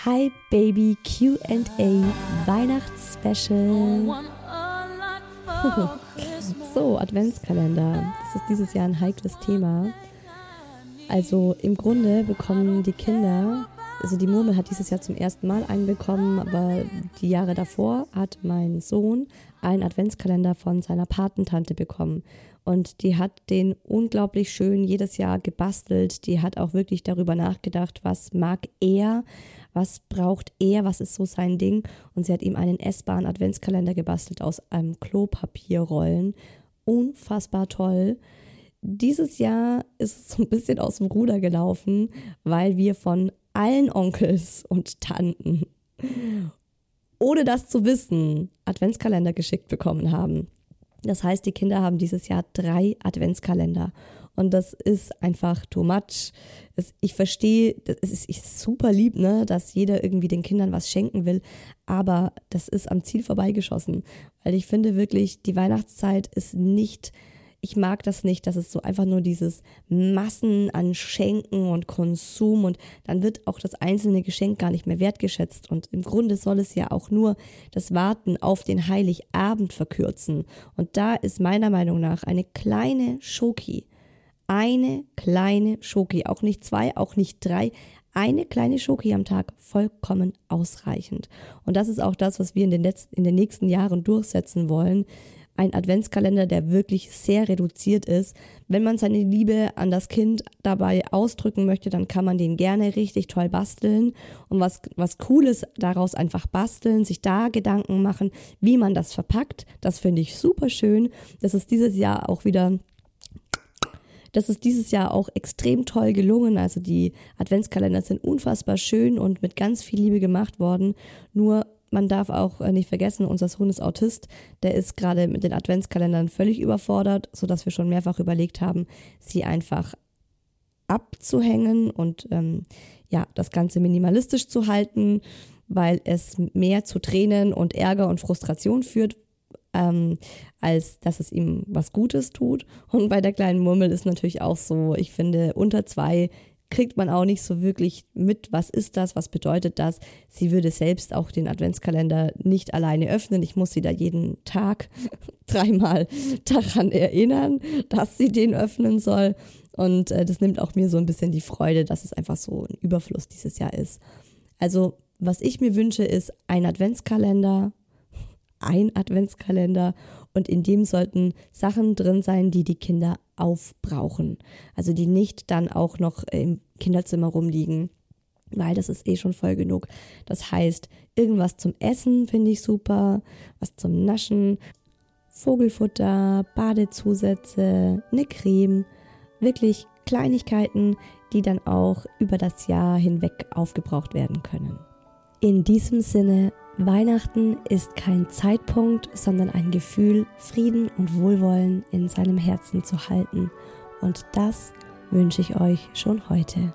Hi Baby QA Weihnachtsspecial. so, Adventskalender. Das ist dieses Jahr ein heikles Thema. Also im Grunde bekommen die Kinder, also die Murmel hat dieses Jahr zum ersten Mal einen bekommen, aber die Jahre davor hat mein Sohn einen Adventskalender von seiner Patentante bekommen. Und die hat den unglaublich schön jedes Jahr gebastelt. Die hat auch wirklich darüber nachgedacht, was mag er, was braucht er, was ist so sein Ding. Und sie hat ihm einen essbaren Adventskalender gebastelt aus einem Klopapierrollen. Unfassbar toll. Dieses Jahr ist es so ein bisschen aus dem Ruder gelaufen, weil wir von allen Onkels und Tanten, ohne das zu wissen, Adventskalender geschickt bekommen haben. Das heißt, die Kinder haben dieses Jahr drei Adventskalender. Und das ist einfach too much. ich verstehe, es ist, ist super lieb, ne, dass jeder irgendwie den Kindern was schenken will. Aber das ist am Ziel vorbeigeschossen. Weil ich finde wirklich, die Weihnachtszeit ist nicht ich mag das nicht, dass es so einfach nur dieses Massen an Schenken und Konsum und dann wird auch das einzelne Geschenk gar nicht mehr wertgeschätzt. Und im Grunde soll es ja auch nur das Warten auf den Heiligabend verkürzen. Und da ist meiner Meinung nach eine kleine Schoki, eine kleine Schoki, auch nicht zwei, auch nicht drei, eine kleine Schoki am Tag vollkommen ausreichend. Und das ist auch das, was wir in den, letzten, in den nächsten Jahren durchsetzen wollen ein Adventskalender, der wirklich sehr reduziert ist. Wenn man seine Liebe an das Kind dabei ausdrücken möchte, dann kann man den gerne richtig toll basteln und was, was Cooles daraus einfach basteln, sich da Gedanken machen, wie man das verpackt. Das finde ich super schön. Das ist dieses Jahr auch wieder das ist dieses Jahr auch extrem toll gelungen. Also die Adventskalender sind unfassbar schön und mit ganz viel Liebe gemacht worden. Nur man darf auch äh, nicht vergessen, unser Sohn ist Autist. Der ist gerade mit den Adventskalendern völlig überfordert, sodass wir schon mehrfach überlegt haben, sie einfach abzuhängen und ähm, ja, das Ganze minimalistisch zu halten, weil es mehr zu Tränen und Ärger und Frustration führt, ähm, als dass es ihm was Gutes tut. Und bei der kleinen Murmel ist natürlich auch so, ich finde, unter zwei kriegt man auch nicht so wirklich mit, was ist das, was bedeutet das. Sie würde selbst auch den Adventskalender nicht alleine öffnen. Ich muss sie da jeden Tag dreimal daran erinnern, dass sie den öffnen soll. Und äh, das nimmt auch mir so ein bisschen die Freude, dass es einfach so ein Überfluss dieses Jahr ist. Also, was ich mir wünsche, ist ein Adventskalender, ein Adventskalender und in dem sollten Sachen drin sein, die die Kinder aufbrauchen. Also die nicht dann auch noch im Kinderzimmer rumliegen, weil das ist eh schon voll genug. Das heißt, irgendwas zum Essen finde ich super, was zum Naschen, Vogelfutter, Badezusätze, eine Creme, wirklich Kleinigkeiten, die dann auch über das Jahr hinweg aufgebraucht werden können. In diesem Sinne Weihnachten ist kein Zeitpunkt, sondern ein Gefühl, Frieden und Wohlwollen in seinem Herzen zu halten. Und das wünsche ich euch schon heute.